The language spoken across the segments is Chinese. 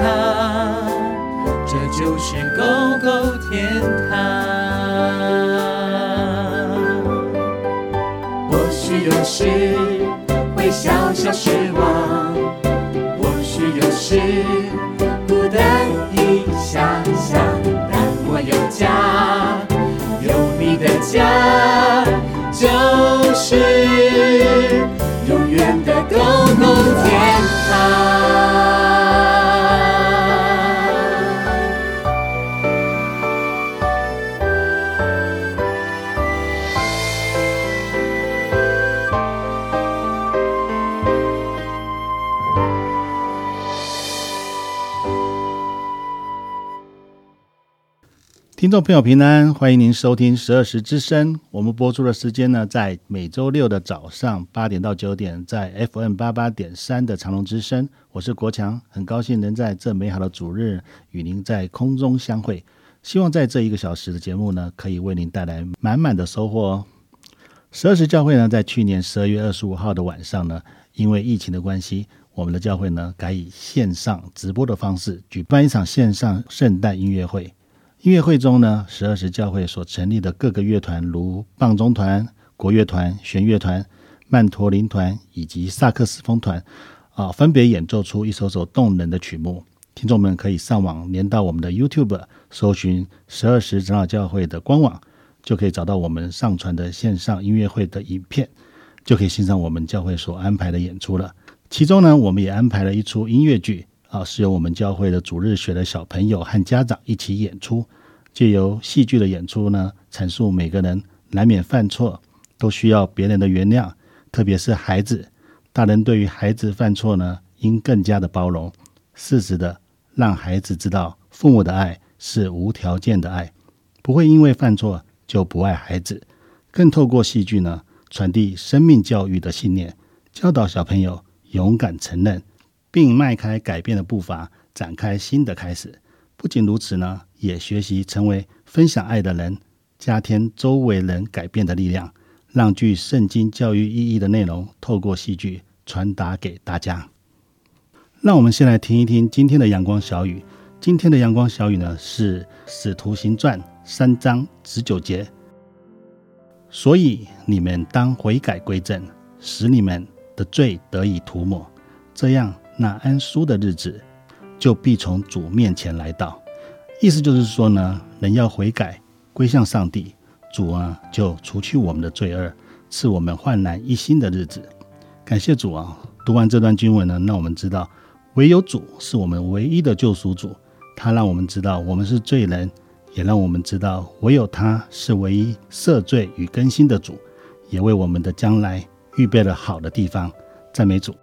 堂，这就是狗狗天堂。或许有时会小小失望，或许有时孤单一想想，但我有家，有你的家，就是永远的狗狗天堂。听众朋友平安，欢迎您收听十二时之声。我们播出的时间呢，在每周六的早上八点到九点，在 FM 八八点三的长隆之声。我是国强，很高兴能在这美好的主日与您在空中相会。希望在这一个小时的节目呢，可以为您带来满满的收获哦。十二时教会呢，在去年十二月二十五号的晚上呢，因为疫情的关系，我们的教会呢，改以线上直播的方式举办一场线上圣诞音乐会。音乐会中呢，十二时教会所成立的各个乐团，如棒中团、国乐团、弦乐团、曼陀林团以及萨克斯风团，啊，分别演奏出一首首动人的曲目。听众们可以上网连到我们的 YouTube，搜寻十二时长老教会的官网，就可以找到我们上传的线上音乐会的影片，就可以欣赏我们教会所安排的演出了。其中呢，我们也安排了一出音乐剧。啊，是由我们教会的主日学的小朋友和家长一起演出，借由戏剧的演出呢，阐述每个人难免犯错，都需要别人的原谅，特别是孩子，大人对于孩子犯错呢，应更加的包容，适时的让孩子知道父母的爱是无条件的爱，不会因为犯错就不爱孩子，更透过戏剧呢，传递生命教育的信念，教导小朋友勇敢承认。并迈开改变的步伐，展开新的开始。不仅如此呢，也学习成为分享爱的人，加添周围人改变的力量，让具圣经教育意义的内容透过戏剧传达给大家。让我们先来听一听今天的阳光小雨。今天的阳光小雨呢，是《使徒行传》三章十九节。所以你们当悔改归正，使你们的罪得以涂抹，这样。那安舒的日子，就必从主面前来到。意思就是说呢，人要悔改归向上帝，主啊就除去我们的罪恶，赐我们焕然一新的日子。感谢主啊！读完这段经文呢，让我们知道，唯有主是我们唯一的救赎主。他让我们知道，我们是罪人，也让我们知道，唯有他是唯一赦罪与更新的主，也为我们的将来预备了好的地方。赞美主！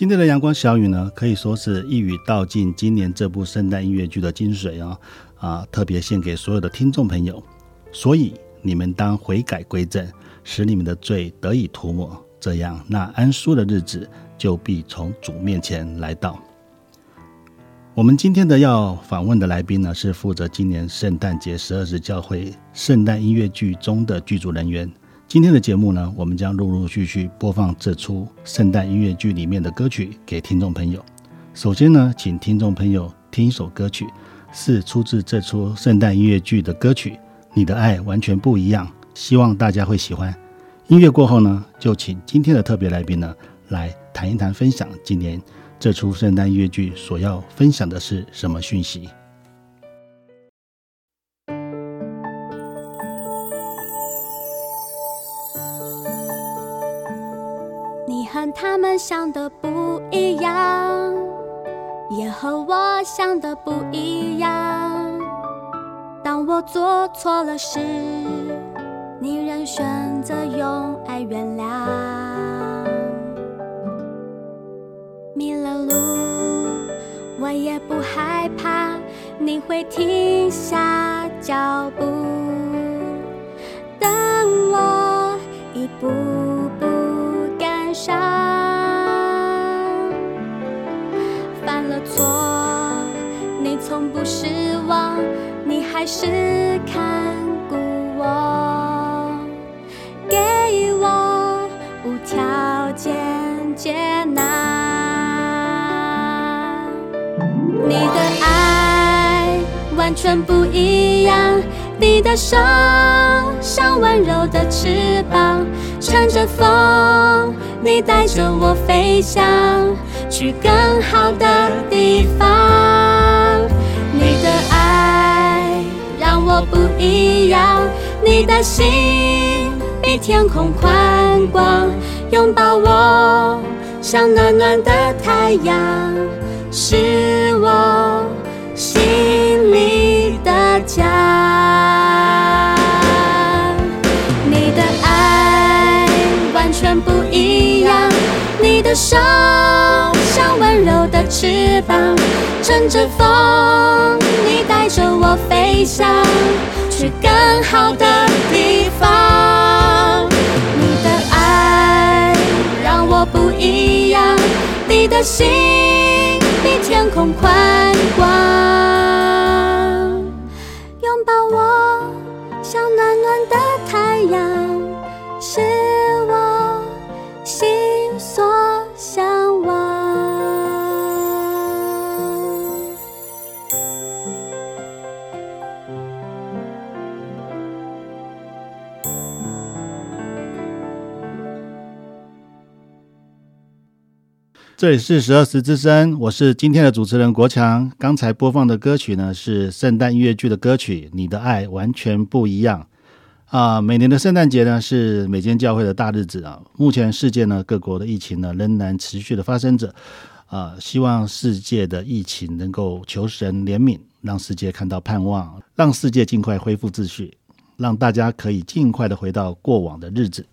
今天的阳光小雨呢，可以说是一语道尽今年这部圣诞音乐剧的精髓哦。啊，特别献给所有的听众朋友。所以你们当悔改归正，使你们的罪得以涂抹，这样那安舒的日子就必从主面前来到。我们今天的要访问的来宾呢，是负责今年圣诞节十二时教会圣诞音乐剧中的剧组人员。今天的节目呢，我们将陆陆续续播放这出圣诞音乐剧里面的歌曲给听众朋友。首先呢，请听众朋友听一首歌曲，是出自这出圣诞音乐剧的歌曲《你的爱完全不一样》，希望大家会喜欢。音乐过后呢，就请今天的特别来宾呢来谈一谈，分享今年这出圣诞音乐剧所要分享的是什么讯息。他们想的不一样，也和我想的不一样。当我做错了事，你仍选择用爱原谅。迷了路，我也不害怕，你会停下脚步，等我一步。步赶上不失望，你还是看顾我，给我无条件接纳。你的爱完全不一样，你的手像温柔的翅膀，乘着风。你带着我飞翔，去更好的地方。我不一样，你的心比天空宽广，拥抱我像暖暖的太阳，是我心里的家。你的爱完全不一样，你的手像温柔的翅膀，乘着风，你带着我飞翔，去更好的地方。你的爱让我不一样，你的心比天空宽广，拥抱我像暖暖的太阳，是这里是十二时之声，我是今天的主持人国强。刚才播放的歌曲呢，是圣诞音乐剧的歌曲《你的爱完全不一样》。啊，每年的圣诞节呢，是每间教会的大日子啊。目前世界呢，各国的疫情呢，仍然持续的发生着。啊，希望世界的疫情能够求神怜悯，让世界看到盼望，让世界尽快恢复秩序，让大家可以尽快的回到过往的日子。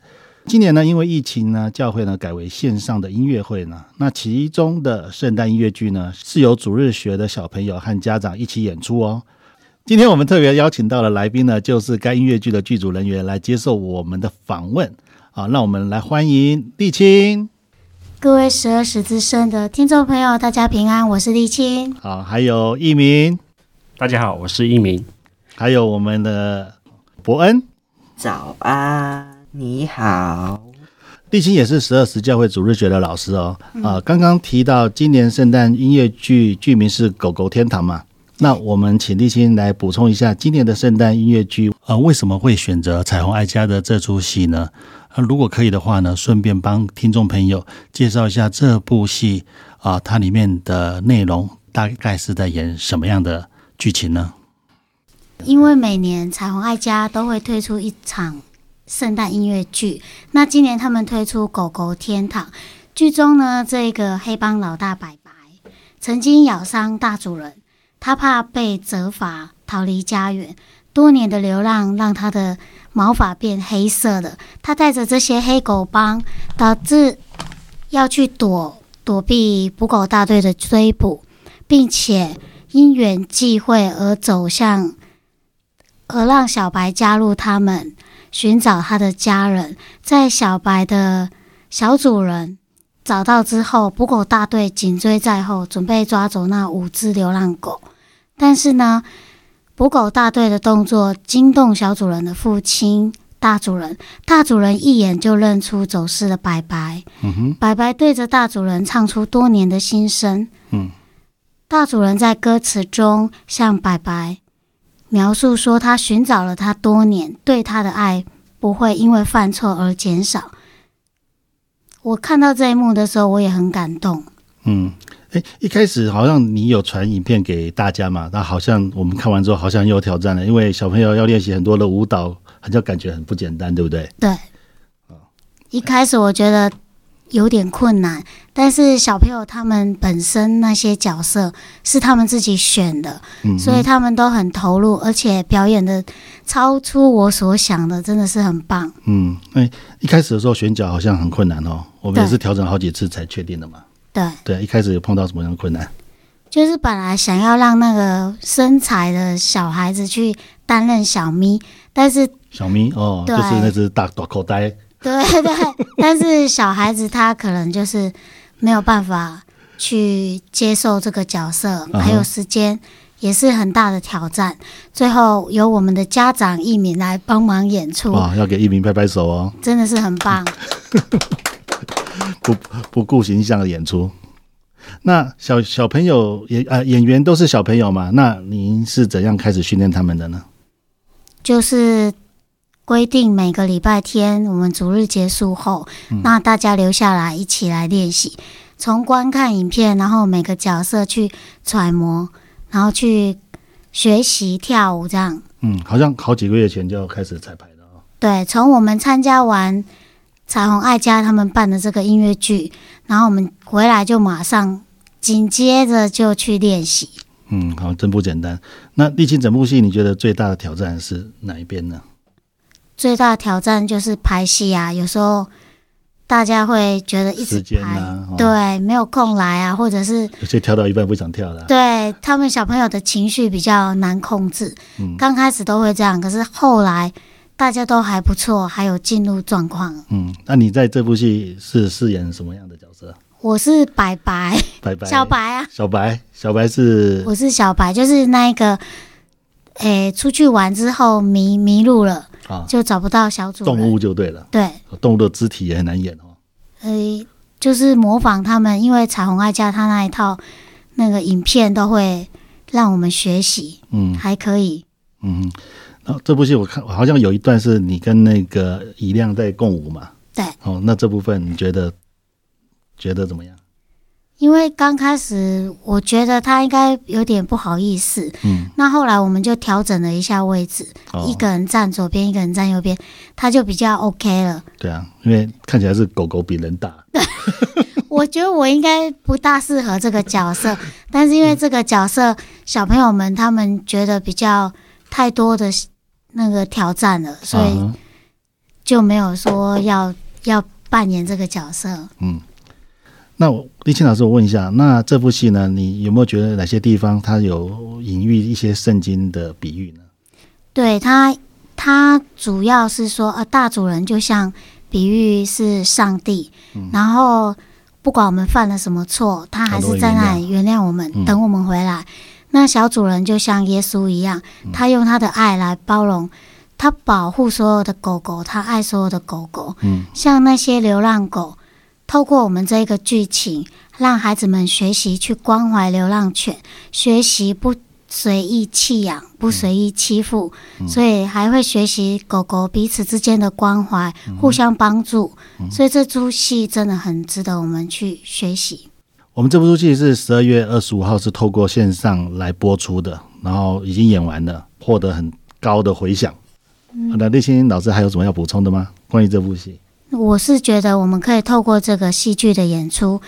今年呢，因为疫情呢，教会呢改为线上的音乐会呢。那其中的圣诞音乐剧呢，是由主日学的小朋友和家长一起演出哦。今天我们特别邀请到的来宾呢，就是该音乐剧的剧组人员来接受我们的访问。好，让我们来欢迎丽青。各位十二时之声的听众朋友，大家平安，我是丽青。好，还有一鸣，大家好，我是一鸣。还有我们的伯恩，早安，你好。丽青也是十二时教会主日学的老师哦。啊，刚刚提到今年圣诞音乐剧剧名是《狗狗天堂》嘛？那我们请丽青来补充一下今年的圣诞音乐剧，呃，为什么会选择彩虹爱家的这出戏呢？呃，如果可以的话呢，顺便帮听众朋友介绍一下这部戏啊，呃，它里面的内容大概是在演什么样的剧情呢？因为每年彩虹爱家都会推出一场圣诞音乐剧，那今年他们推出《狗狗天堂》，剧中呢，这个黑帮老大白白曾经咬伤大主人。他怕被责罚，逃离家园。多年的流浪让他的毛发变黑色的，他带着这些黑狗帮，导致要去躲躲避捕狗大队的追捕，并且因缘际会而走向，而让小白加入他们寻找他的家人。在小白的小主人找到之后，捕狗大队紧追在后，准备抓走那五只流浪狗，但是呢，捕狗大队的动作惊动小主人的父亲大主人，大主人一眼就认出走失的白白。嗯哼，白白对着大主人唱出多年的心声。嗯，大主人在歌词中向白白描述说，他寻找了他多年，对他的爱不会因为犯错而减少。我看到这一幕的时候，我也很感动。嗯。哎，一开始好像你有传影片给大家嘛？那好像我们看完之后，好像又有挑战了，因为小朋友要练习很多的舞蹈，好像感觉很不简单，对不对？对。一开始我觉得有点困难，但是小朋友他们本身那些角色是他们自己选的，嗯，所以他们都很投入，而且表演的超出我所想的，真的是很棒。嗯，哎，一开始的时候选角好像很困难哦，我们也是调整好几次才确定的嘛。对对，一开始有碰到什么样的困难？就是本来想要让那个身材的小孩子去担任小咪，但是小咪哦，就是那只大大口袋。对对，但是小孩子他可能就是没有办法去接受这个角色，还有时间也是很大的挑战。最后由我们的家长一鸣来帮忙演出，哇，要给一鸣拍拍手哦，真的是很棒。不不顾形象的演出，那小小朋友演呃演员都是小朋友嘛？那您是怎样开始训练他们的呢？就是规定每个礼拜天我们逐日结束后，嗯，那大家留下来一起来练习，从观看影片，然后每个角色去揣摩，然后去学习跳舞，这样。嗯，好像好几个月前就要开始彩排了哦。对，从我们参加完。彩虹爱家他们办的这个音乐剧，然后我们回来就马上紧接着就去练习。嗯，好，真不简单。那历经整部戏，你觉得最大的挑战是哪一边呢？最大的挑战就是拍戏啊，有时候大家会觉得一直拍，啊哦、对，没有空来啊，或者是有些跳到一半不想跳了、啊，对他们小朋友的情绪比较难控制。嗯，刚开始都会这样，可是后来。大家都还不错，还有进入状况。嗯，那你在这部戏是饰演什么样的角色？我是白白，白白，小白啊，小白，小白是，我是小白，就是那一个，诶、欸，出去玩之后迷迷路了，啊，就找不到小主人，动物就对了，对，动物的肢体也很难演哦。呃、欸，就是模仿他们，因为彩虹爱家他那一套那个影片都会让我们学习，嗯，还可以，嗯。哦，这部戏我看好像有一段是你跟那个以亮在共舞嘛？对。哦，那这部分你觉得觉得怎么样？因为刚开始我觉得他应该有点不好意思，嗯。那后来我们就调整了一下位置，哦、一个人站左边，一个人站右边，他就比较 OK 了。对啊，因为看起来是狗狗比人大。对。我觉得我应该不大适合这个角色，但是因为这个角色，嗯、小朋友们他们觉得比较太多的。那个挑战了，所以就没有说要要扮演这个角色。嗯，那我立青老师，我问一下，那这部戏呢，你有没有觉得哪些地方它有隐喻一些圣经的比喻呢？对它，它主要是说，呃，大主人就像比喻是上帝，嗯、然后不管我们犯了什么错，他还是在那里原谅我们，嗯、等我们回来。那小主人就像耶稣一样，他用他的爱来包容，他保护所有的狗狗，他爱所有的狗狗。嗯，像那些流浪狗，透过我们这个剧情，让孩子们学习去关怀流浪犬，学习不随意弃养，不随意欺负，嗯，所以还会学习狗狗彼此之间的关怀，互相帮助。所以这出戏真的很值得我们去学习。我们这部戏是十二月二十五号是透过线上来播出的，然后已经演完了，获得很高的回响。嗯、那立青老师还有什么要补充的吗？关于这部戏，我是觉得我们可以透过这个戏剧的演出，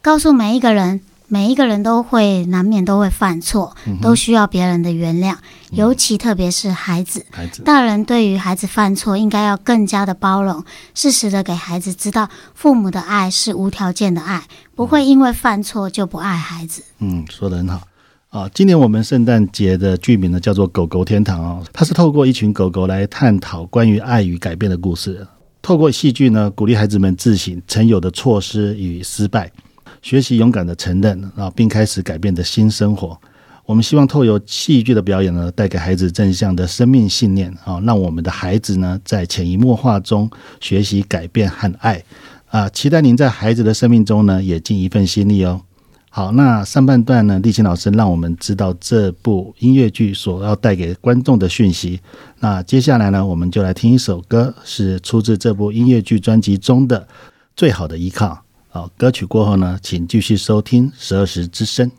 告诉每一个人，每一个人都会难免都会犯错，都需要别人的原谅，尤其特别是孩子。孩子，大人对于孩子犯错应该要更加的包容，适时的给孩子知道父母的爱是无条件的爱，不会因为犯错就不爱孩子。嗯，说的很好啊。今年我们圣诞节的剧名呢叫做《狗狗天堂》哦，它是透过一群狗狗来探讨关于爱与改变的故事，透过戏剧呢鼓励孩子们自省曾有的错失与失败。学习勇敢的承认啊，并开始改变的新生活。我们希望透过戏剧的表演呢，带给孩子正向的生命信念啊，让我们的孩子呢，在潜移默化中学习改变和爱啊。期待您在孩子的生命中呢，也尽一份心力哦。好，那上半段呢，立青老师让我们知道这部音乐剧所要带给观众的讯息。那接下来呢，我们就来听一首歌，是出自这部音乐剧专辑中的《最好的依靠》。好，歌曲过后呢，请继续收听十二时之声。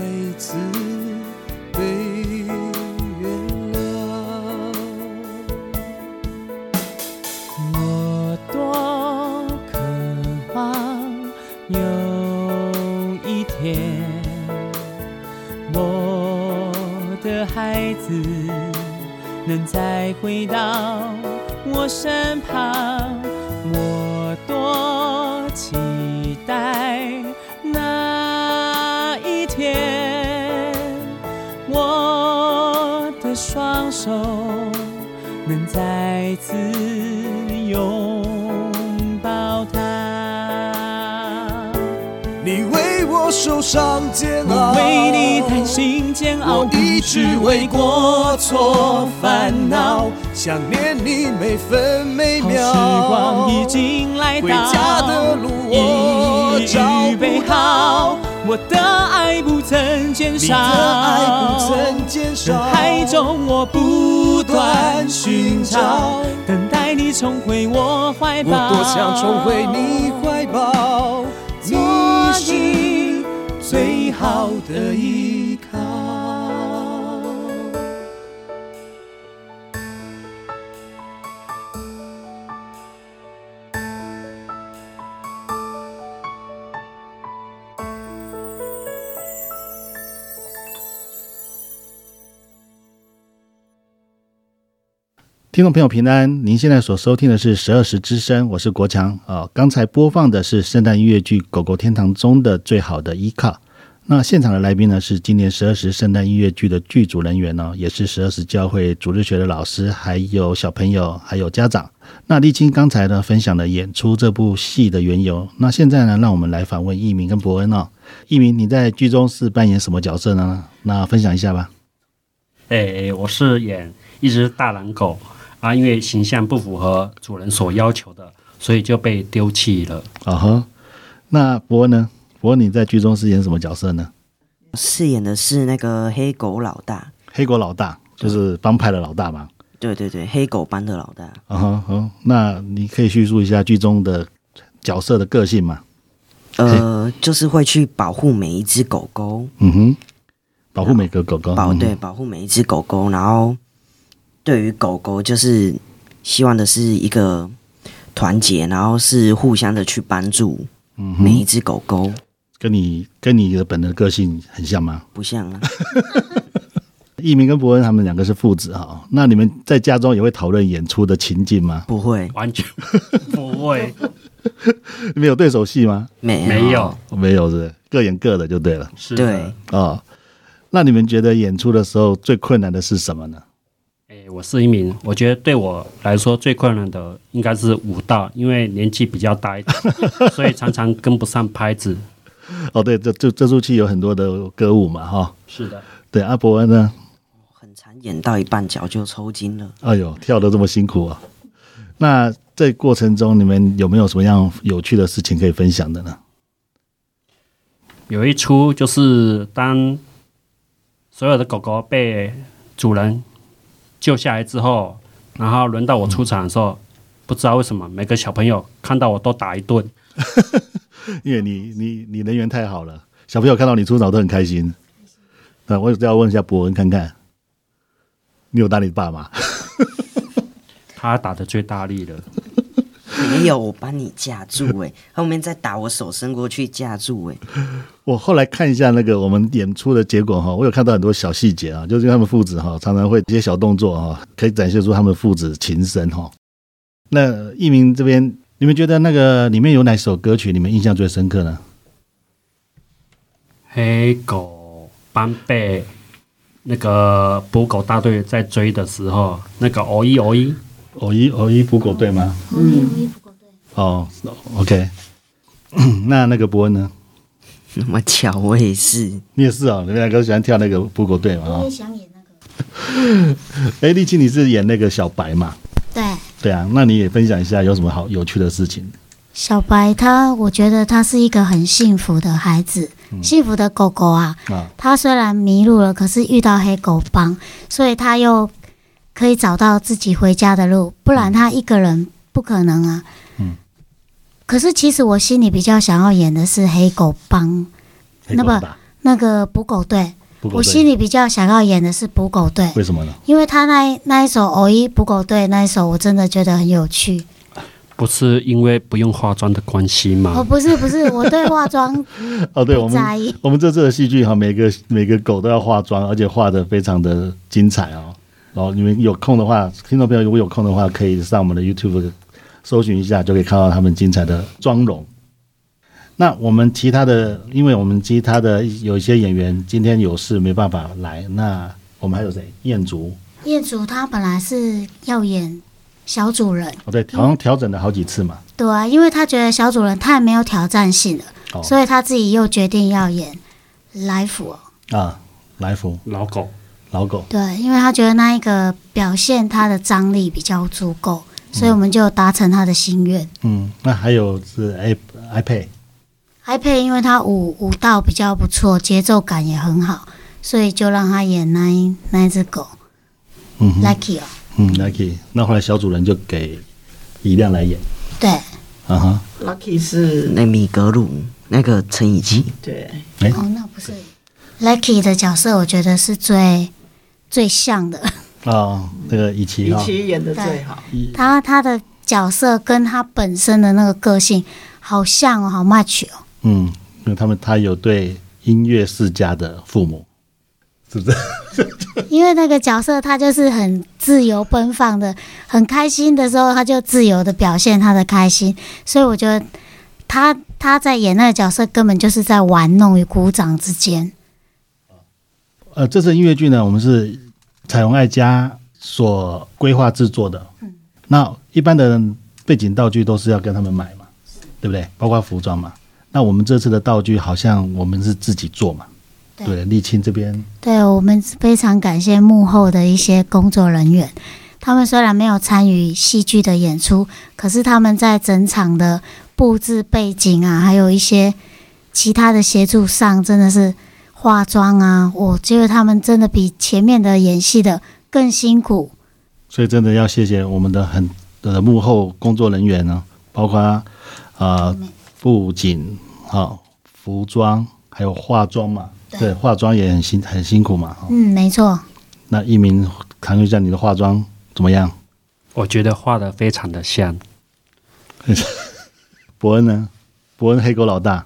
孩子被原谅我多渴望有一天我的孩子能再回到我身旁。想念你每分每秒，好时光已经来到，回家的路我预备好，我的爱不曾减少，你的爱不曾减少，人海中我不断寻找，等待你重回我怀抱，我多想重回你怀抱，你是最好的依听众朋友平安，您现在所收听的是十二时之声，我是国强啊。刚才播放的是圣诞音乐剧《狗狗天堂》中的最好的依靠。那现场的来宾呢，是今年十二时圣诞音乐剧的剧组人员呢，也是十二时教会主日学的老师，还有小朋友，还有家长。那立青刚才呢，分享了演出这部戏的缘由。那现在呢，让我们来访问一鸣跟博恩哦。一鸣，你在剧中是扮演什么角色呢？那分享一下吧。哎，我是演一只大狼狗。啊，因为形象不符合主人所要求的，所以就被丢弃了。啊哈，那伯恩呢？伯恩，你在剧中饰演什么角色呢？饰演的是那个黑狗老大。黑狗老大就是帮派的老大嘛？对对对，黑狗帮的老大。啊哈，好，那你可以叙述一下剧中的角色的个性吗？呃，就是会去保护每一只狗狗。嗯哼，保护每个狗狗。保对，保护每一只狗狗，然后。对于狗狗，就是希望的是一个团结，然后是互相的去帮助每一只狗狗。跟你跟你的本人的个性很像吗？不像啊。一鸣跟博恩他们两个是父子哈，那你们在家中也会讨论演出的情境吗？不会，完全不会。没有对手戏吗？没没有没有，是各演各的就对了。是对哦。那你们觉得演出的时候最困难的是什么呢？我是一名，我觉得对我来说最困难的应该是舞蹈，因为年纪比较大一点，所以常常跟不上拍子。哦，对，这这这出戏有很多的歌舞嘛，哈、哦。是的。对，阿伯恩呢？很常演到一半脚就抽筋了。哎呦，跳的这么辛苦啊！那这过程中你们有没有什么样有趣的事情可以分享的呢？有一出就是当所有的狗狗被主人救下来之后，然后轮到我出场的时候，嗯、不知道为什么每个小朋友看到我都打一顿，因为你你你人缘太好了，小朋友看到你出场都很开心。那我也要问一下博恩看看，你有打你爸吗？他打的最大力了。没有，我帮你架住哎、欸，后面再打我手伸过去架住哎、欸。我后来看一下那个我们演出的结果哈，我有看到很多小细节啊，就是他们父子哈常常会一些小动作哈，可以展现出他们父子情深哈。那一鸣这边，你们觉得那个里面有哪首歌曲你们印象最深刻呢？黑狗。斑贝那个捕狗大队在追的时候，那个哦一哦一偶一偶一捕狗队吗？嗯，捕狗队。哦，OK。那那个伯恩呢？那么巧，我也是。你也是哦，你们两个喜欢跳那个捕狗队嘛？我也想演那个。哎，丽青，你是演那个小白嘛？对。对啊，那你也分享一下有什么好有趣的事情？小白他，我觉得他是一个很幸福的孩子。幸福的狗狗啊，他虽然迷路了，可是遇到黑狗帮，所以他又可以找到自己回家的路。不然他一个人不可能啊。嗯。可是其实我心里比较想要演的是黑狗帮，那么那个捕狗队，我心里比较想要演的是捕狗队。为什么呢？因为他那那一首《偶一捕狗队》那一首，我真的觉得很有趣。不是因为不用化妆的关系吗？哦，不是不是，我对化妆 哦，对我们我们这次的戏剧哈，每个每个狗都要化妆，而且化的非常的精彩哦。然后你们有空的话，听众朋友如果有空的话，可以上我们的 YouTube 搜寻一下，就可以看到他们精彩的妆容。那我们其他的，因为我们其他的有一些演员今天有事没办法来，那我们还有谁？彦祖，彦祖他本来是要演。小主人哦，对，好像调整了好几次嘛。对啊，因为他觉得小主人太没有挑战性了，哦、所以他自己又决定要演来福啊，来福老狗，老狗。对，因为他觉得那一个表现他的张力比较足够，所以我们就达成他的心愿。嗯，那还有是 i iPad，iPad，因为他舞舞蹈比较不错，节奏感也很好，所以就让他演那一那一只狗，嗯，Lucky 哦。嗯，Lucky，那后来小主人就给一亮来演。对，啊哈，Lucky 是那米格鲁那个陈以奇。对，哎，哦，那不是 Lucky 的角色，我觉得是最最像的。哦，那个以奇，以奇演的最好。他他的角色跟他本身的那个个性好像哦，好 match 哦。嗯，因为他们他有对音乐世家的父母。是不是？因为那个角色他就是很自由奔放的，很开心的时候他就自由的表现他的开心，所以我觉得他他在演那个角色根本就是在玩弄与鼓掌之间。呃，这次音乐剧呢，我们是彩虹爱家所规划制作的。嗯，那一般的背景道具都是要跟他们买嘛，对不对？包括服装嘛。那我们这次的道具好像我们是自己做嘛。对，沥青这边，对，我们非常感谢幕后的一些工作人员。他们虽然没有参与戏剧的演出，可是他们在整场的布置背景啊，还有一些其他的协助上，真的是化妆啊，我觉得他们真的比前面的演戏的更辛苦。所以真的要谢谢我们的很的幕后工作人员呢，包括啊、呃、布景、好服装，还有化妆嘛。对，化妆也很辛很辛苦嘛。嗯，没错。那一鸣谈一下你的化妆怎么样？我觉得画的非常的像。伯恩呢？伯恩黑狗老大，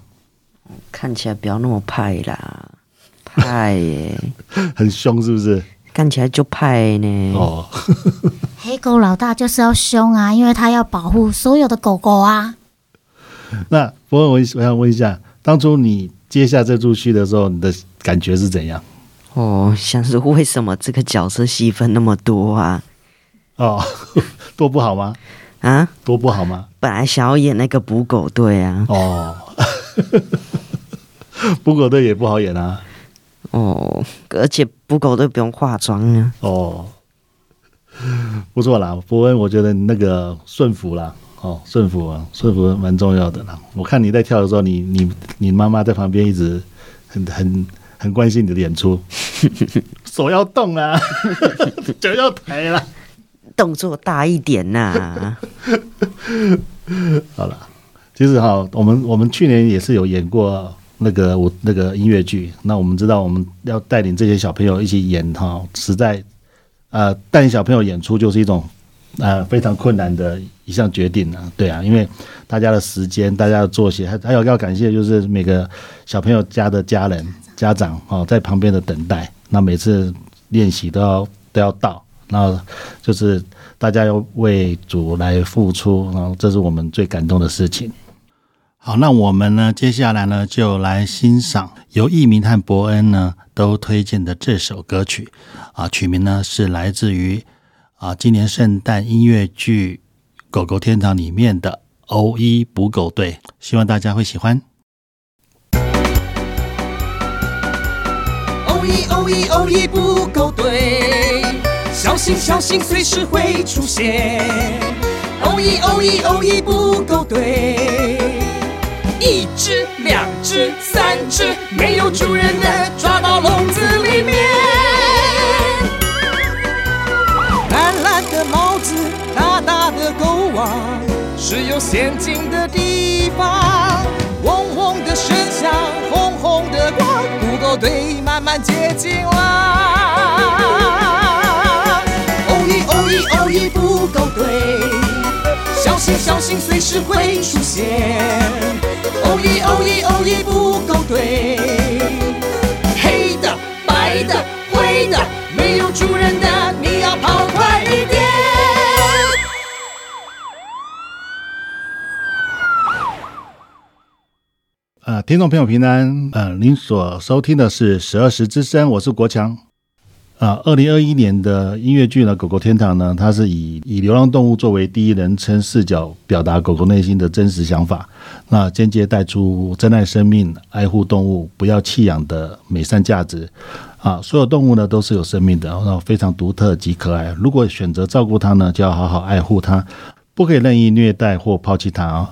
看起来不要那么派啦，派耶，很凶是不是？看起来就派呢。哦，黑狗老大就是要凶啊，因为他要保护所有的狗狗啊。那不过，我我想问一下，当初你。接下这出戏的时候，你的感觉是怎样？哦，像是为什么这个角色戏份那么多啊？哦，多不好吗？啊，多不好吗？本来想要演那个捕狗队啊。哦，捕狗队也不好演啊。哦，而且不狗都不用化妆啊。哦，不错啦，伯恩，我觉得你那个顺服啦，哦，顺服啊，顺服蛮重要的啦。我看你在跳的时候，你你你妈妈在旁边一直很很很关心你的演出，手要动啊，脚要抬啦，动作大一点呐、啊。好了，其实哈，我们我们去年也是有演过那个我那个音乐剧。那我们知道我们要带领这些小朋友一起演哈，实在呃带领小朋友演出就是一种呃非常困难的一项决定啊。对啊，因为大家的时间、大家的作息，还还有要感谢就是每个小朋友家的家人、家长哦在旁边的等待。那每次练习都要都要到，然后就是。大家要为主来付出，然后这是我们最感动的事情。好，那我们呢，接下来呢，就来欣赏由义民和伯恩呢都推荐的这首歌曲啊，曲名呢是来自于啊今年圣诞音乐剧《狗狗天堂》里面的《欧一捕狗队》，希望大家会喜欢。欧一欧一欧一捕狗队。小心小心，随时会出现。欧一欧一欧一捕狗队，一只两只三只，没有主人的抓到笼子里面。蓝蓝的帽子，大大的狗网，是有陷阱的地方。嗡嗡的声响，红红的光，不够队慢慢接近了。哦咦哦咦哦咦，不够队，小心小心，随时会出现。哦咦哦咦哦咦不够对，黑的白的灰的，没有主人的，你要跑快一点。呃，听众朋友平安，呃，您所收听的是十二时之声，我是国强。啊，二零二一年的音乐剧呢，《狗狗天堂》呢，它是以以流浪动物作为第一人称视角，表达狗狗内心的真实想法，那间接带出珍爱生命、爱护动物、不要弃养的美善价值。啊，所有动物呢都是有生命的，然后非常独特及可爱。如果选择照顾它呢，就要好好爱护它，不可以任意虐待或抛弃它啊。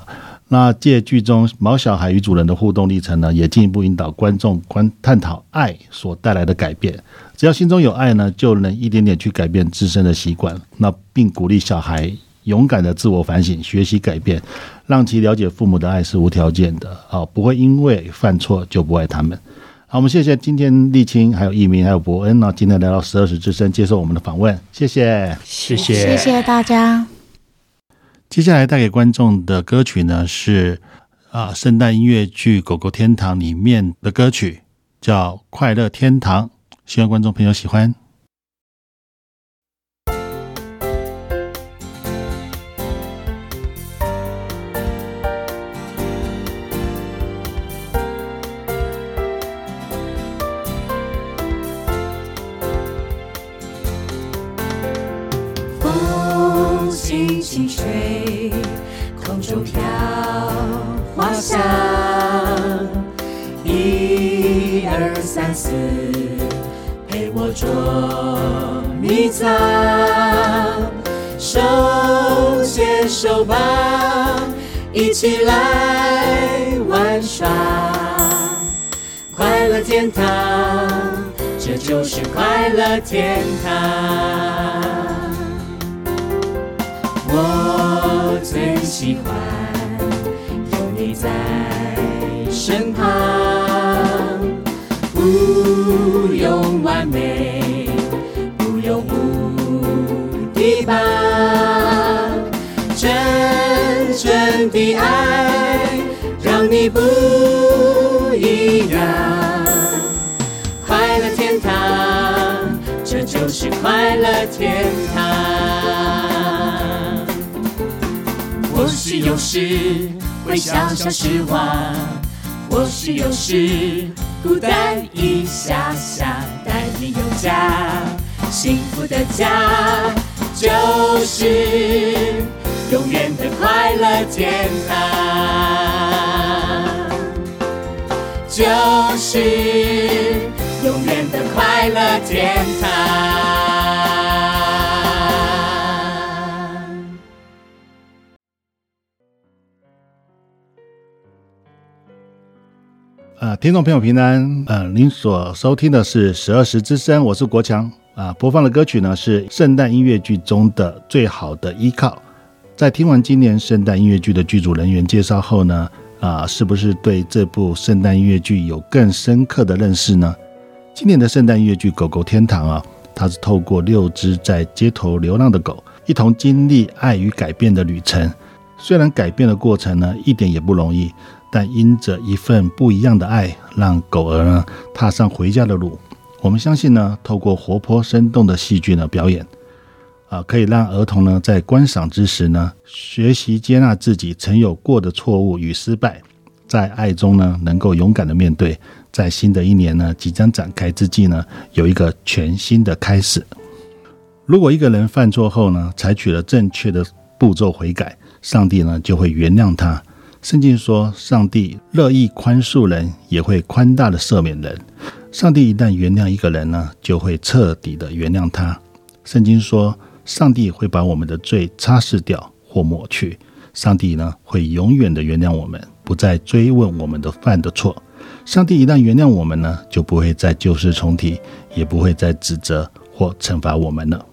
那借剧中毛小孩与主人的互动历程呢，也进一步引导观众观探讨爱所带来的改变。只要心中有爱呢，就能一点点去改变自身的习惯。那并鼓励小孩勇敢的自我反省、学习改变，让其了解父母的爱是无条件的啊，不会因为犯错就不爱他们。好，我们谢谢今天立青、还有艺明、还有伯恩呢，今天来到十二时之声接受我们的访问，谢谢，谢谢，谢谢大家。接下来带给观众的歌曲呢是啊，圣诞音乐剧《狗狗天堂》里面的歌曲，叫《快乐天堂》。希望观众朋友喜欢。起来玩耍。快乐天堂，这就是快乐天堂。我最喜欢有你在身旁。的爱让你不一样。快乐天堂，这就是快乐天堂。或许有时会小小失望，或许有时。孤单一下下，但你有家，幸福的家就是永远的快乐天堂。就是永远的快乐天堂。啊，听众朋友平安，呃，您所收听的是十二时之声，我是国强啊。播放的歌曲呢是圣诞音乐剧中的最好的依靠。在听完今年圣诞音乐剧的剧组人员介绍后呢，啊，是不是对这部圣诞音乐剧有更深刻的认识呢？今年的圣诞音乐剧《狗狗天堂》啊，它是透过六只在街头流浪的狗，一同经历爱与改变的旅程。虽然改变的过程呢，一点也不容易。但因着一份不一样的爱，让狗儿呢踏上回家的路。我们相信呢，透过活泼生动的戏剧呢表演，啊，可以让儿童呢在观赏之时呢，学习接纳自己曾有过的错误与失败，在爱中呢能够勇敢的面对，在新的一年呢即将展开之际呢，有一个全新的开始。如果一个人犯错后呢，采取了正确的步骤悔改，上帝呢就会原谅他。圣经说，上帝乐意宽恕人，也会宽大的赦免人。上帝一旦原谅一个人呢，就会彻底的原谅他。圣经说，上帝会把我们的罪擦拭掉或抹去。上帝呢，会永远的原谅我们，不再追问我们的犯的错。上帝一旦原谅我们呢，就不会再旧事重提，也不会再指责或惩罚我们了。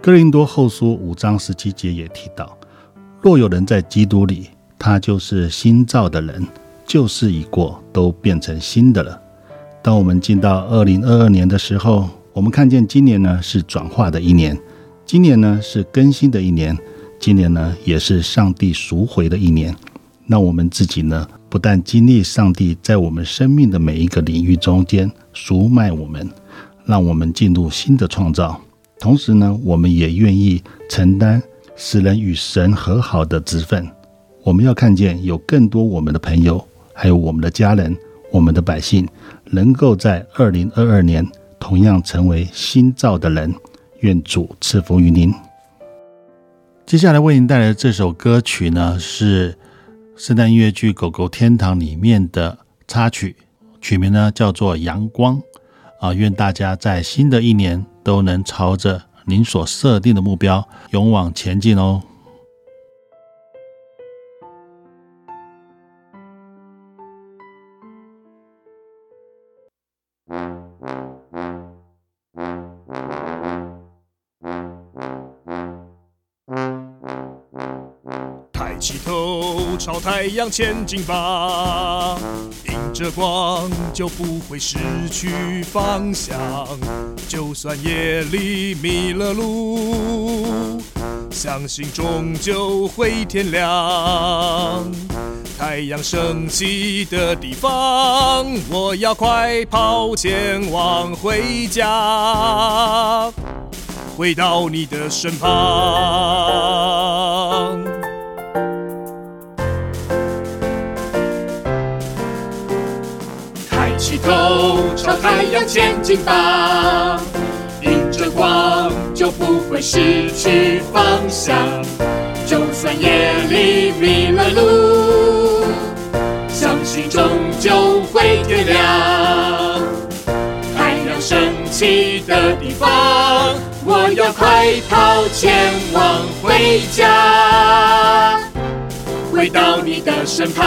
哥林多后书五章十七节也提到，若有人在基督里。他就是新造的人，旧事已过，都变成新的了。当我们进到二零二二年的时候，我们看见今年呢是转化的一年，今年呢是更新的一年，今年呢也是上帝赎回的一年。那我们自己呢，不但经历上帝在我们生命的每一个领域中间赎卖我们，让我们进入新的创造，同时呢，我们也愿意承担使人与神和好的职分。我们要看见有更多我们的朋友，还有我们的家人、我们的百姓，能够在二零二二年同样成为新造的人。愿主赐福于您。接下来为您带来的这首歌曲呢，是圣诞音乐剧《狗狗天堂》里面的插曲，曲名呢叫做《阳光》。啊，愿大家在新的一年都能朝着您所设定的目标勇往前进哦。朝太阳前进吧，迎着光就不会失去方向。就算夜里迷了路，相信终究会天亮。太阳升起的地方，我要快跑前往回家，回到你的身旁。头朝太阳前进吧，迎着光就不会失去方向。就算夜里迷了路，相信终究会天亮。太阳升起的地方，我要快跑前往回家，回到你的身旁。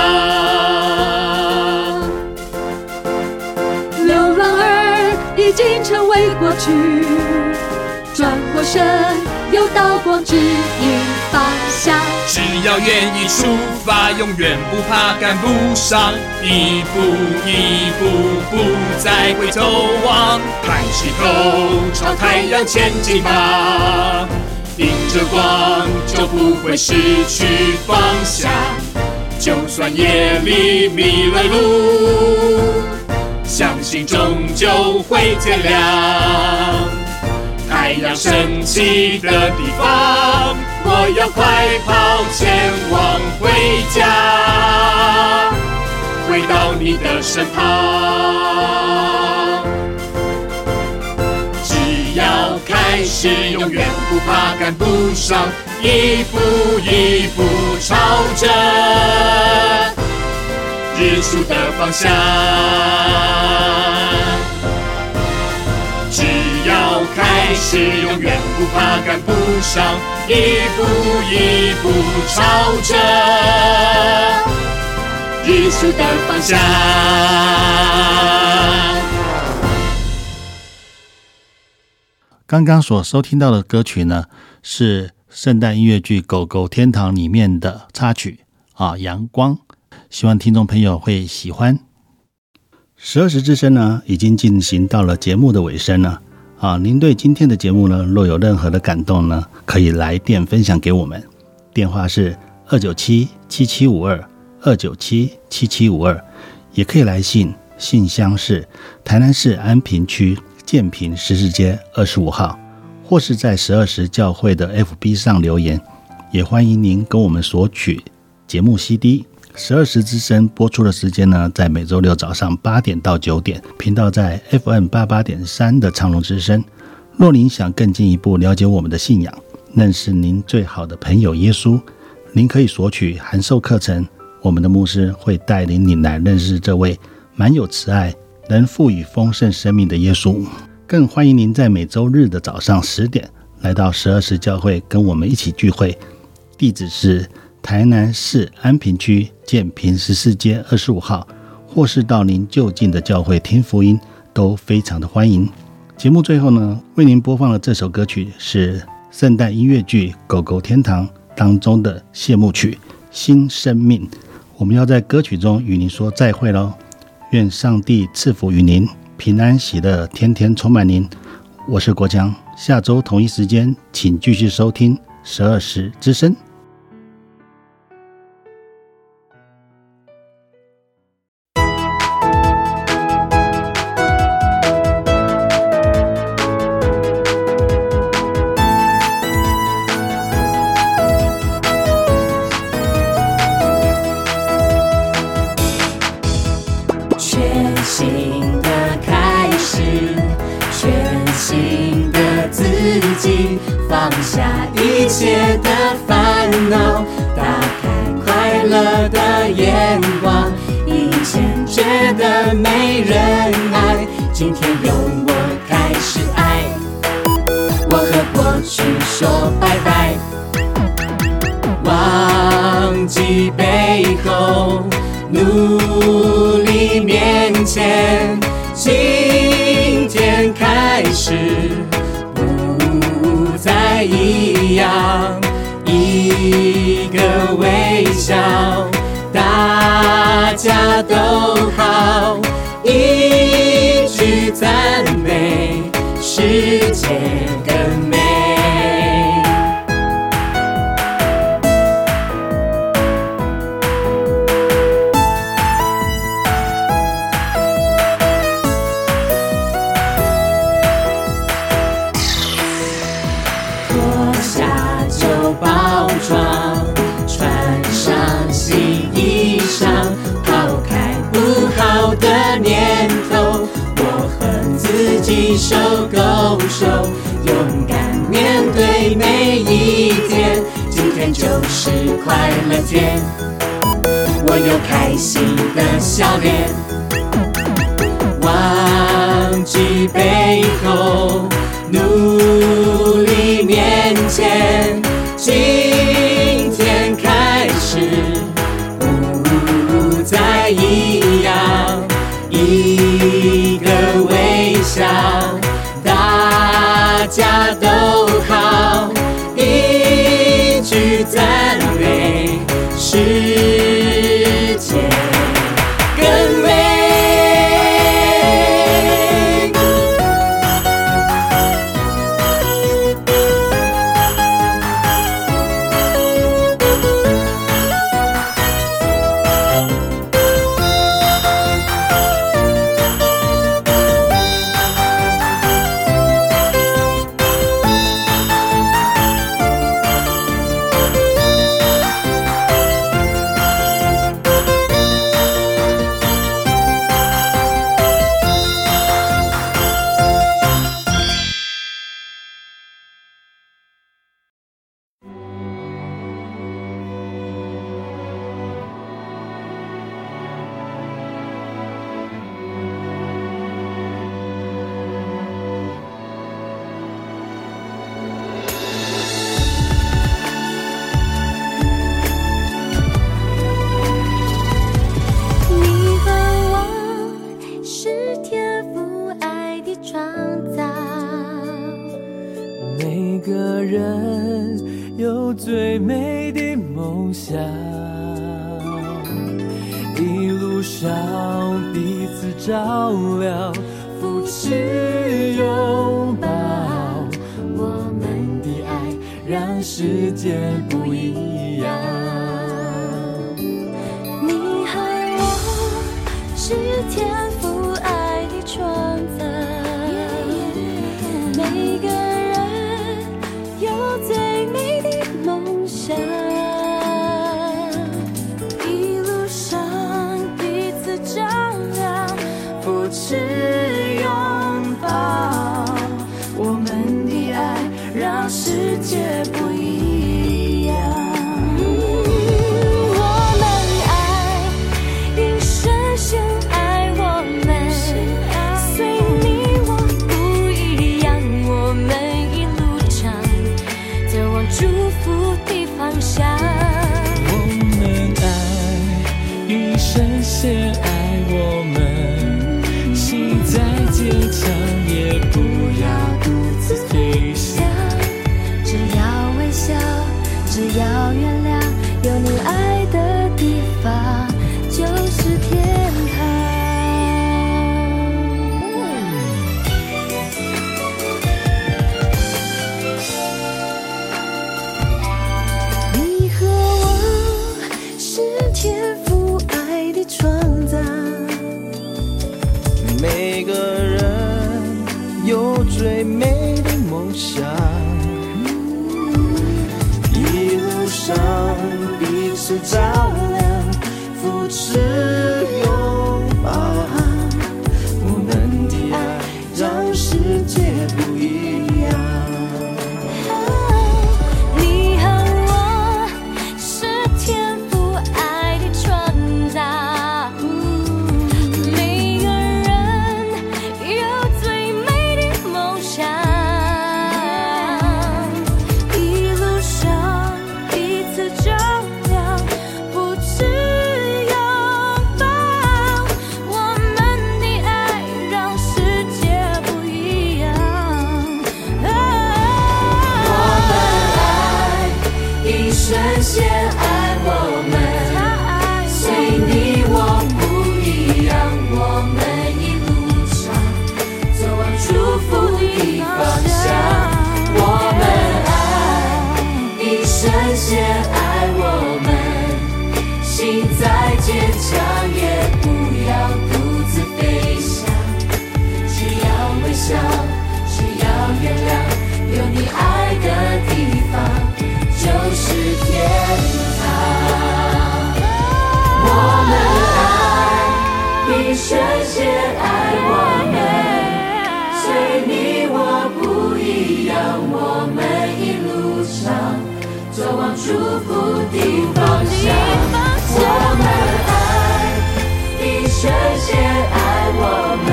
已经成为过去，转过身有道光，指引方向。只要愿意出发，永远不怕赶不上，一步一步不再回头望。抬起头，朝太阳前进吧，迎着光就不会失去方向。就算夜里迷了路。相信终究会天亮，太阳升起的地方，我要快跑前往回家，回到你的身旁。只要开始，永远不怕赶不上，一步一步朝着。日出的方向。只要开始，永远不怕赶不上，一步一步朝着日出的方向。刚刚所收听到的歌曲呢，是圣诞音乐剧《狗狗天堂》里面的插曲啊，《阳光》。希望听众朋友会喜欢。十二时之声呢，已经进行到了节目的尾声了啊！您对今天的节目呢，若有任何的感动呢，可以来电分享给我们，电话是二九七七七五二二九七七七五二，也可以来信，信箱是台南市安平区建平十字街二十五号，或是在十二时教会的 FB 上留言，也欢迎您跟我们索取节目 CD。十二时之声播出的时间呢，在每周六早上八点到九点，频道在 FM 八八点三的长隆之声。若您想更进一步了解我们的信仰，认识您最好的朋友耶稣，您可以索取函授课程。我们的牧师会带领您来认识这位满有慈爱、能赋予丰盛生命的耶稣。更欢迎您在每周日的早上十点来到十二时教会，跟我们一起聚会。地址是。台南市安平区建平十四街二十五号，或是到您就近的教会听福音，都非常的欢迎。节目最后呢，为您播放的这首歌曲是圣诞音乐剧《狗狗天堂》当中的谢幕曲《新生命》。我们要在歌曲中与您说再会喽，愿上帝赐福于您，平安喜乐，天天充满您。我是国强，下周同一时间，请继续收听十二时之声。了的眼光，以前觉得没人爱，今天由我开始爱，我和过去说拜拜，忘记背后，努力面前，今天开始不再一样，一个。笑大家都好一句赞美世界。手勾手勇敢面对每一天今天就是快乐天。我有开心的笑脸忘记背后的方向，我们爱，你深陷爱我们心在坚强。渴望祝福的方向，我们爱，一瞬间爱我们，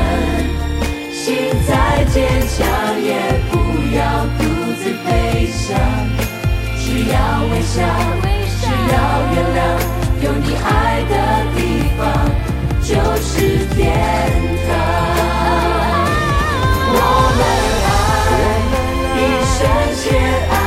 心再坚强也不要独自飞翔，只要微笑，只要原谅，有你爱的地方就是天堂。我们爱，一瞬间爱。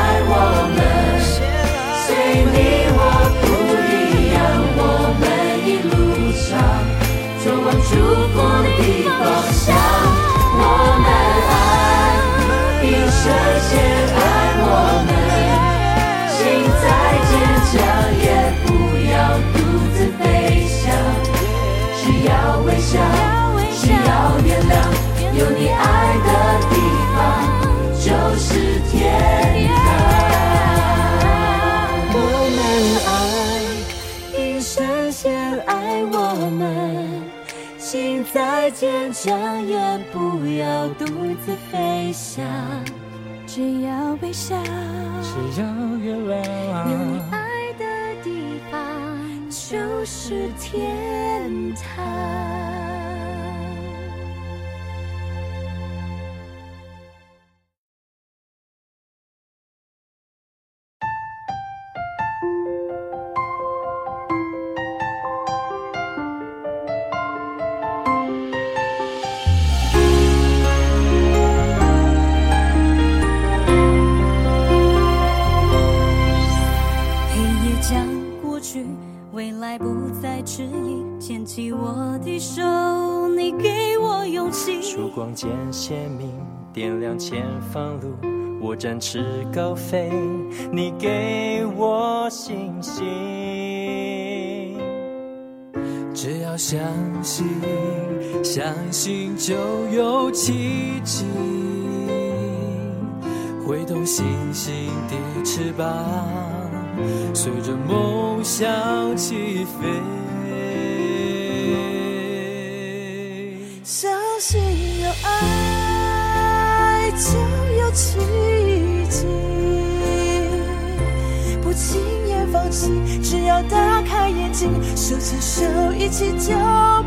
只要微笑，只要原谅，有你爱的地方就是天堂。我们爱，一生先爱；我们心再坚强，也不要独自飞翔。只要微笑，只要原谅，有你。就是天堂。放路，我展翅高飞，你给我信心。只要相信，相信就有奇迹，挥动星星的翅膀。随着梦想起飞，相信有爱奇迹，不轻言放弃，只要打开眼睛，手牵手一起就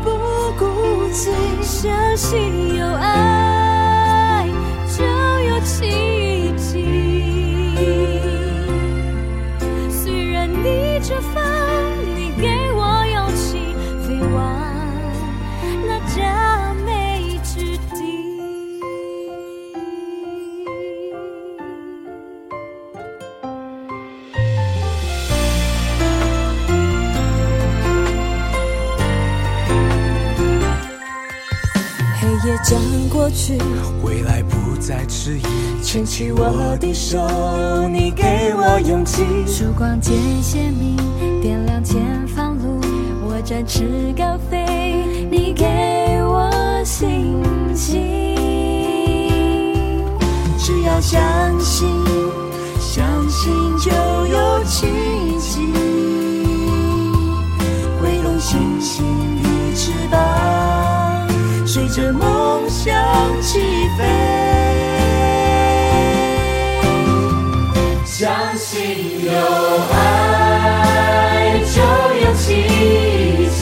不孤寂。相信有爱就有奇迹。过去，未来不再迟疑，牵起我的手，你给我勇气。曙光渐鲜明，点亮前方路，我展翅高飞，你给我信心。只要相信，相信就有奇迹，挥动星星着梦。想起飞，相信有爱就有奇迹，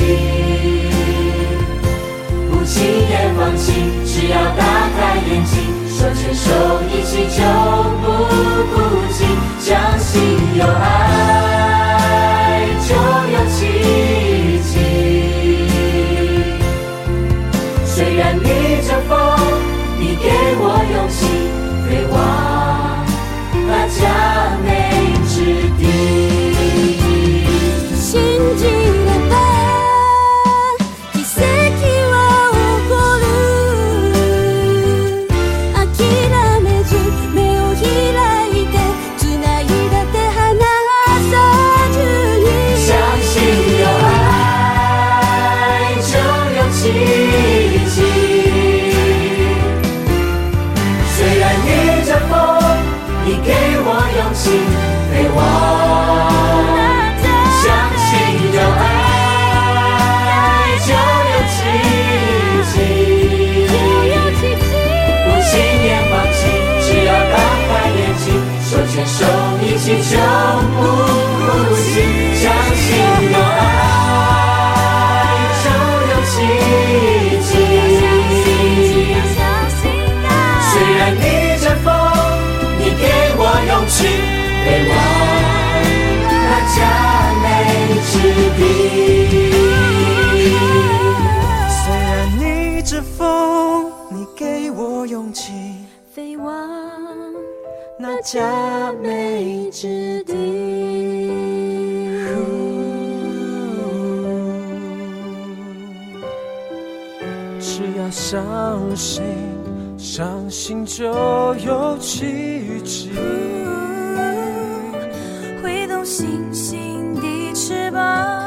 不轻言放弃，只要打开眼睛，手牵手一起就不孤寂。相信有爱伤心，伤心，就有奇迹。挥动星星的翅膀，